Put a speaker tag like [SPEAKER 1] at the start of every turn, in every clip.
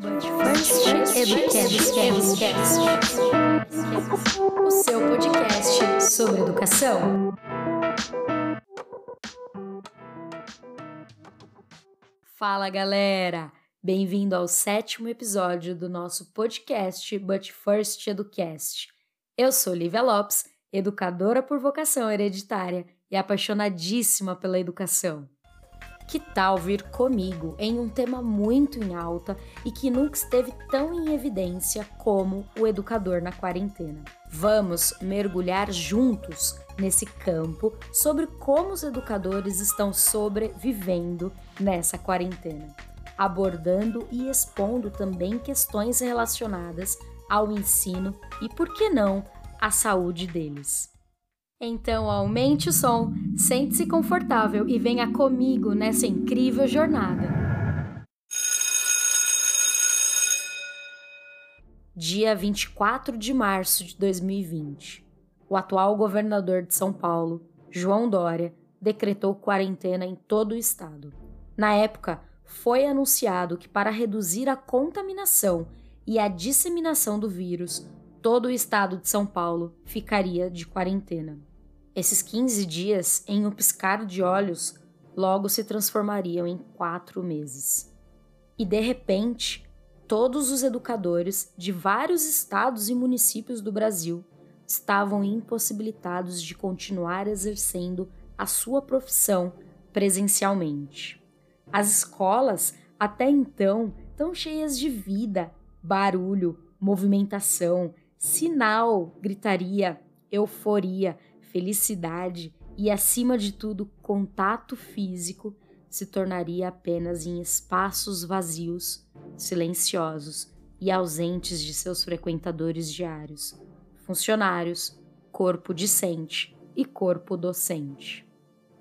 [SPEAKER 1] First Educast, o seu podcast sobre educação. Fala galera, bem-vindo ao sétimo episódio do nosso podcast But First Educast. Eu sou Lívia Lopes, educadora por vocação hereditária e apaixonadíssima pela educação. Que tal vir comigo em um tema muito em alta e que nunca esteve tão em evidência como o educador na quarentena? Vamos mergulhar juntos nesse campo sobre como os educadores estão sobrevivendo nessa quarentena, abordando e expondo também questões relacionadas ao ensino e, por que não, à saúde deles. Então aumente o som, sente-se confortável e venha comigo nessa incrível jornada. Dia 24 de março de 2020. O atual governador de São Paulo, João Dória, decretou quarentena em todo o estado. Na época, foi anunciado que para reduzir a contaminação e a disseminação do vírus, todo o estado de São Paulo ficaria de quarentena. Esses 15 dias, em um piscar de olhos, logo se transformariam em quatro meses. E de repente, todos os educadores de vários estados e municípios do Brasil estavam impossibilitados de continuar exercendo a sua profissão presencialmente. As escolas, até então tão cheias de vida, barulho, movimentação, sinal, gritaria, euforia, felicidade e, acima de tudo, contato físico se tornaria apenas em espaços vazios, silenciosos e ausentes de seus frequentadores diários, funcionários, corpo discente e corpo docente.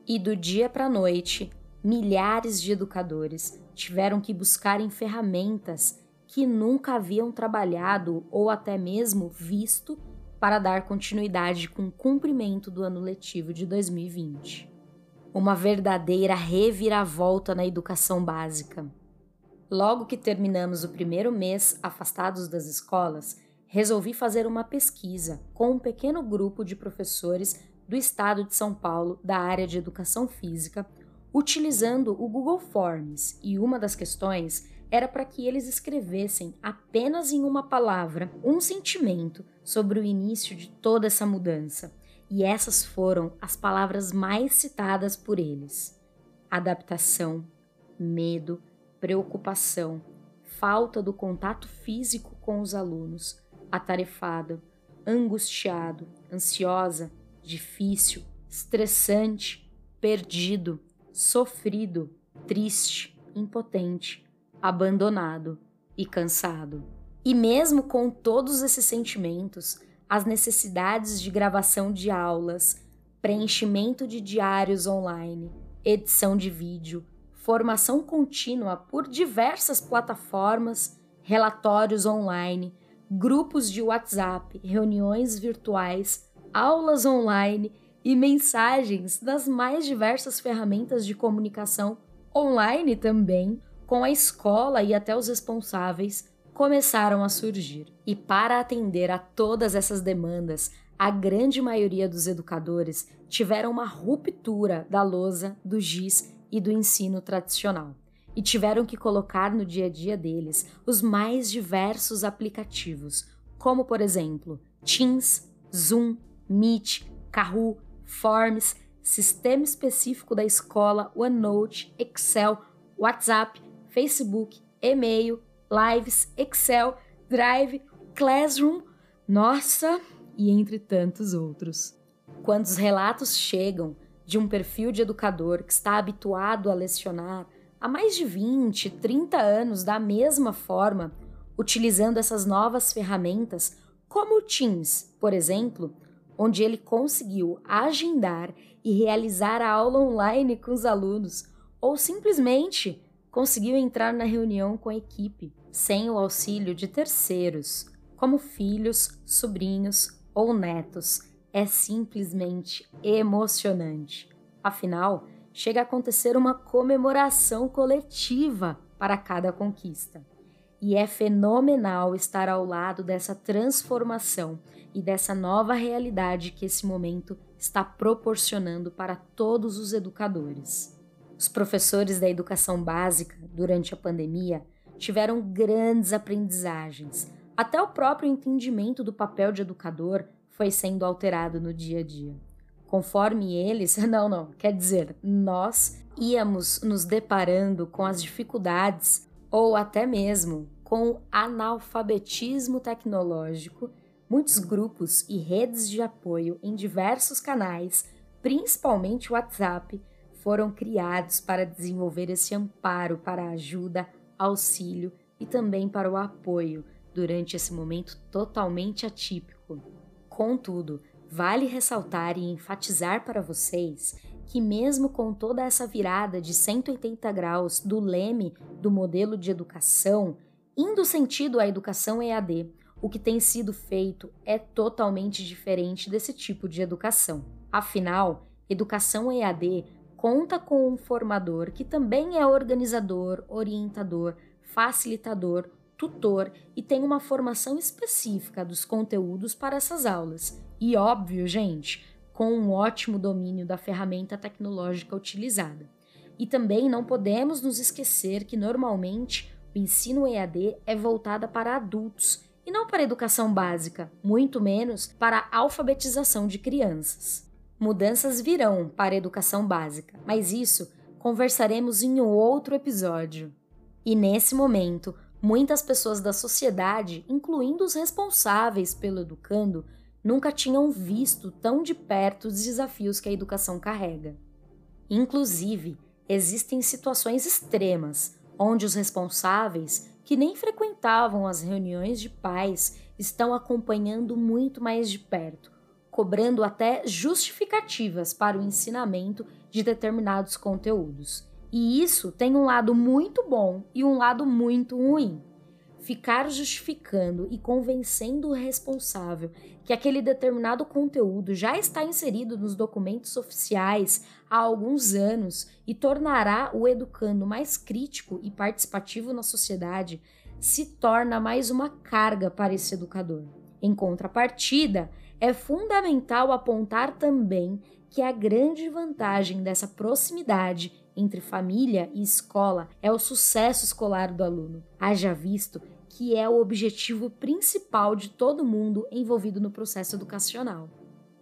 [SPEAKER 1] E do dia para a noite, milhares de educadores tiveram que buscar em ferramentas que nunca haviam trabalhado ou até mesmo visto para dar continuidade com o cumprimento do ano letivo de 2020. Uma verdadeira reviravolta na educação básica. Logo que terminamos o primeiro mês afastados das escolas, resolvi fazer uma pesquisa com um pequeno grupo de professores do estado de São Paulo da área de educação física, utilizando o Google Forms, e uma das questões era para que eles escrevessem apenas em uma palavra um sentimento sobre o início de toda essa mudança. E essas foram as palavras mais citadas por eles: adaptação, medo, preocupação, falta do contato físico com os alunos, atarefado, angustiado, ansiosa, difícil, estressante, perdido, sofrido, triste, impotente, abandonado e cansado. E mesmo com todos esses sentimentos, as necessidades de gravação de aulas, preenchimento de diários online, edição de vídeo, formação contínua por diversas plataformas, relatórios online, grupos de WhatsApp, reuniões virtuais, aulas online e mensagens das mais diversas ferramentas de comunicação online também com a escola e até os responsáveis, começaram a surgir. E para atender a todas essas demandas, a grande maioria dos educadores tiveram uma ruptura da lousa, do giz e do ensino tradicional. E tiveram que colocar no dia a dia deles os mais diversos aplicativos, como por exemplo Teams, Zoom, Meet, Kahoot, Forms, sistema específico da escola, OneNote, Excel, WhatsApp Facebook, e-mail, lives, Excel, Drive, Classroom, nossa, e entre tantos outros. Quando os relatos chegam de um perfil de educador que está habituado a lecionar há mais de 20, 30 anos da mesma forma, utilizando essas novas ferramentas, como o Teams, por exemplo, onde ele conseguiu agendar e realizar a aula online com os alunos, ou simplesmente conseguiu entrar na reunião com a equipe, sem o auxílio de terceiros, como filhos, sobrinhos ou netos. É simplesmente emocionante. Afinal, chega a acontecer uma comemoração coletiva para cada conquista. E é fenomenal estar ao lado dessa transformação e dessa nova realidade que esse momento está proporcionando para todos os educadores. Os professores da educação básica, durante a pandemia, tiveram grandes aprendizagens. Até o próprio entendimento do papel de educador foi sendo alterado no dia a dia. Conforme eles, não, não, quer dizer, nós íamos nos deparando com as dificuldades ou até mesmo com o analfabetismo tecnológico, muitos grupos e redes de apoio em diversos canais, principalmente o WhatsApp, foram criados para desenvolver esse amparo para ajuda, auxílio e também para o apoio durante esse momento totalmente atípico. Contudo, vale ressaltar e enfatizar para vocês que, mesmo com toda essa virada de 180 graus do leme do modelo de educação, indo sentido à educação EAD, o que tem sido feito é totalmente diferente desse tipo de educação. Afinal, educação EAD conta com um formador que também é organizador, orientador, facilitador, tutor e tem uma formação específica dos conteúdos para essas aulas. E óbvio, gente, com um ótimo domínio da ferramenta tecnológica utilizada. E também não podemos nos esquecer que normalmente o ensino EAD é voltada para adultos e não para educação básica, muito menos para a alfabetização de crianças. Mudanças virão para a educação básica, mas isso conversaremos em outro episódio. E nesse momento, muitas pessoas da sociedade, incluindo os responsáveis pelo educando, nunca tinham visto tão de perto os desafios que a educação carrega. Inclusive, existem situações extremas onde os responsáveis, que nem frequentavam as reuniões de pais, estão acompanhando muito mais de perto, cobrando até justificativas para o ensinamento de determinados conteúdos. E isso tem um lado muito bom e um lado muito ruim ficar justificando e convencendo o responsável que aquele determinado conteúdo já está inserido nos documentos oficiais há alguns anos e tornará o educando mais crítico e participativo na sociedade, se torna mais uma carga para esse educador. Em contrapartida, é fundamental apontar também que a grande vantagem dessa proximidade entre família e escola é o sucesso escolar do aluno. Haja visto que é o objetivo principal de todo mundo envolvido no processo educacional.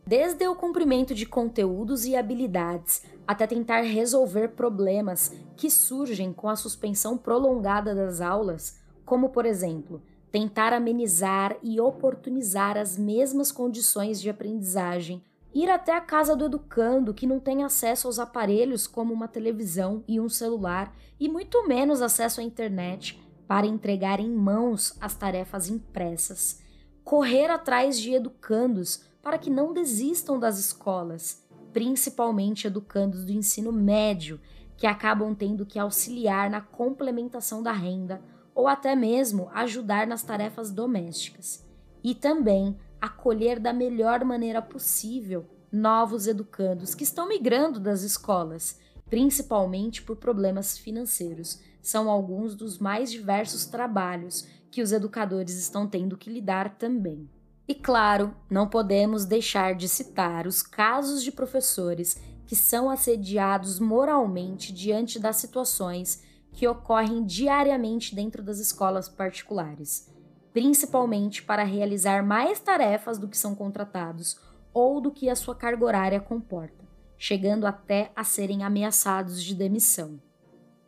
[SPEAKER 1] Desde o cumprimento de conteúdos e habilidades até tentar resolver problemas que surgem com a suspensão prolongada das aulas, como por exemplo, tentar amenizar e oportunizar as mesmas condições de aprendizagem, ir até a casa do educando que não tem acesso aos aparelhos como uma televisão e um celular e muito menos acesso à internet para entregar em mãos as tarefas impressas, correr atrás de educandos para que não desistam das escolas, principalmente educandos do ensino médio, que acabam tendo que auxiliar na complementação da renda ou até mesmo ajudar nas tarefas domésticas. E também acolher da melhor maneira possível novos educandos que estão migrando das escolas, principalmente por problemas financeiros, são alguns dos mais diversos trabalhos que os educadores estão tendo que lidar também. E claro, não podemos deixar de citar os casos de professores que são assediados moralmente diante das situações que ocorrem diariamente dentro das escolas particulares, principalmente para realizar mais tarefas do que são contratados ou do que a sua carga horária comporta, chegando até a serem ameaçados de demissão.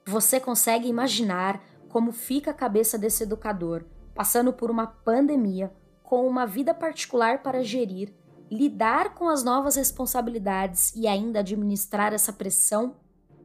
[SPEAKER 1] Você consegue imaginar como fica a cabeça desse educador, passando por uma pandemia, com uma vida particular para gerir, lidar com as novas responsabilidades e ainda administrar essa pressão?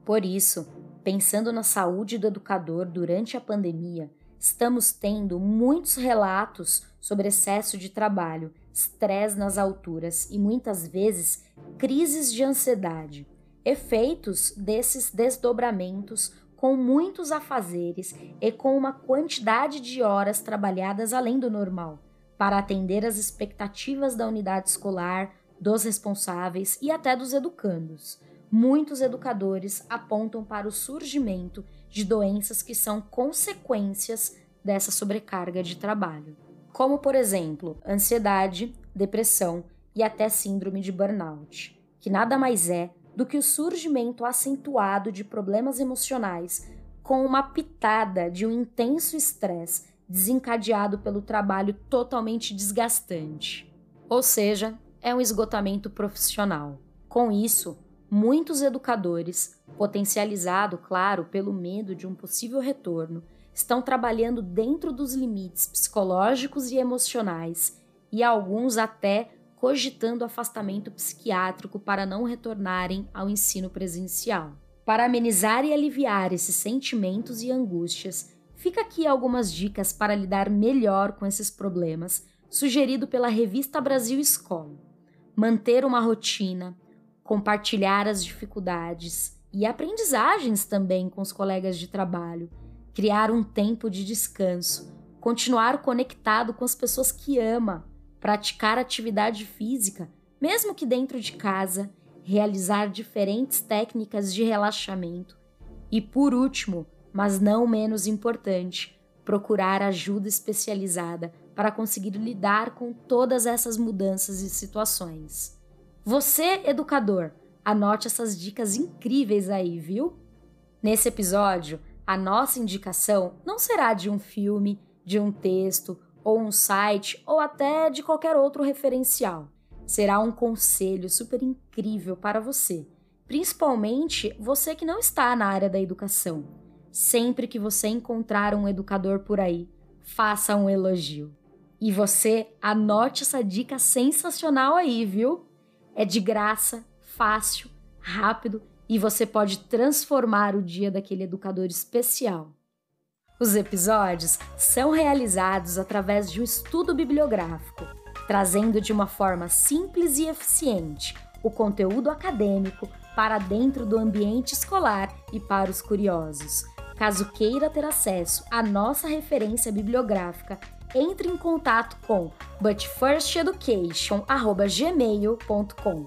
[SPEAKER 1] Por isso, pensando na saúde do educador durante a pandemia, estamos tendo muitos relatos sobre excesso de trabalho, estresse nas alturas e muitas vezes crises de ansiedade. Efeitos desses desdobramentos com muitos afazeres e com uma quantidade de horas trabalhadas além do normal, para atender às expectativas da unidade escolar, dos responsáveis e até dos educandos. Muitos educadores apontam para o surgimento de doenças que são consequências dessa sobrecarga de trabalho, como, por exemplo, ansiedade, depressão e até síndrome de burnout, que nada mais é do que o surgimento acentuado de problemas emocionais com uma pitada de um intenso estresse desencadeado pelo trabalho totalmente desgastante. Ou seja, é um esgotamento profissional. Com isso, muitos educadores, potencializado, claro, pelo medo de um possível retorno, estão trabalhando dentro dos limites psicológicos e emocionais e alguns até cogitando afastamento psiquiátrico para não retornarem ao ensino presencial. Para amenizar e aliviar esses sentimentos e angústias, fica aqui algumas dicas para lidar melhor com esses problemas, sugerido pela revista Brasil Escola. Manter uma rotina, compartilhar as dificuldades e aprendizagens também com os colegas de trabalho, criar um tempo de descanso, continuar conectado com as pessoas que ama, praticar atividade física, mesmo que dentro de casa, realizar diferentes técnicas de relaxamento e, por último, mas não menos importante, procurar ajuda especializada para conseguir lidar com todas essas mudanças e situações. Você, educador, anote essas dicas incríveis aí, viu? Nesse episódio, a nossa indicação não será de um filme, de um texto ou um site ou até de qualquer outro referencial. Será um conselho super incrível para você, principalmente você que não está na área da educação. Sempre que você encontrar um educador por aí, faça um elogio. E você anote essa dica sensacional aí, viu? É de graça, fácil, rápido e você pode transformar o dia daquele educador especial. Os episódios são realizados através de um estudo bibliográfico, trazendo de uma forma simples e eficiente o conteúdo acadêmico para dentro do ambiente escolar e para os curiosos. Caso queira ter acesso à nossa referência bibliográfica, entre em contato com butfirsteducation@gmail.com.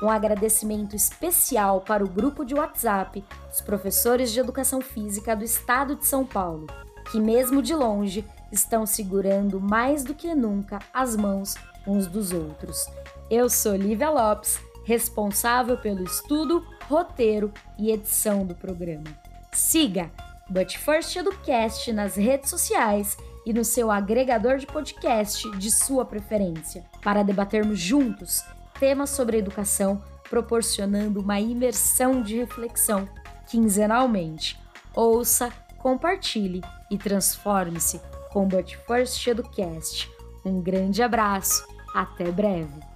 [SPEAKER 1] Um agradecimento especial para o grupo de WhatsApp dos professores de educação física do estado de São Paulo, que, mesmo de longe, estão segurando mais do que nunca as mãos uns dos outros. Eu sou Lívia Lopes, responsável pelo estudo, roteiro e edição do programa. Siga But First Educast nas redes sociais e no seu agregador de podcast de sua preferência, para debatermos juntos temas sobre educação, proporcionando uma imersão de reflexão quinzenalmente. Ouça, compartilhe e transforme-se com But First Educast. Um grande abraço, até breve!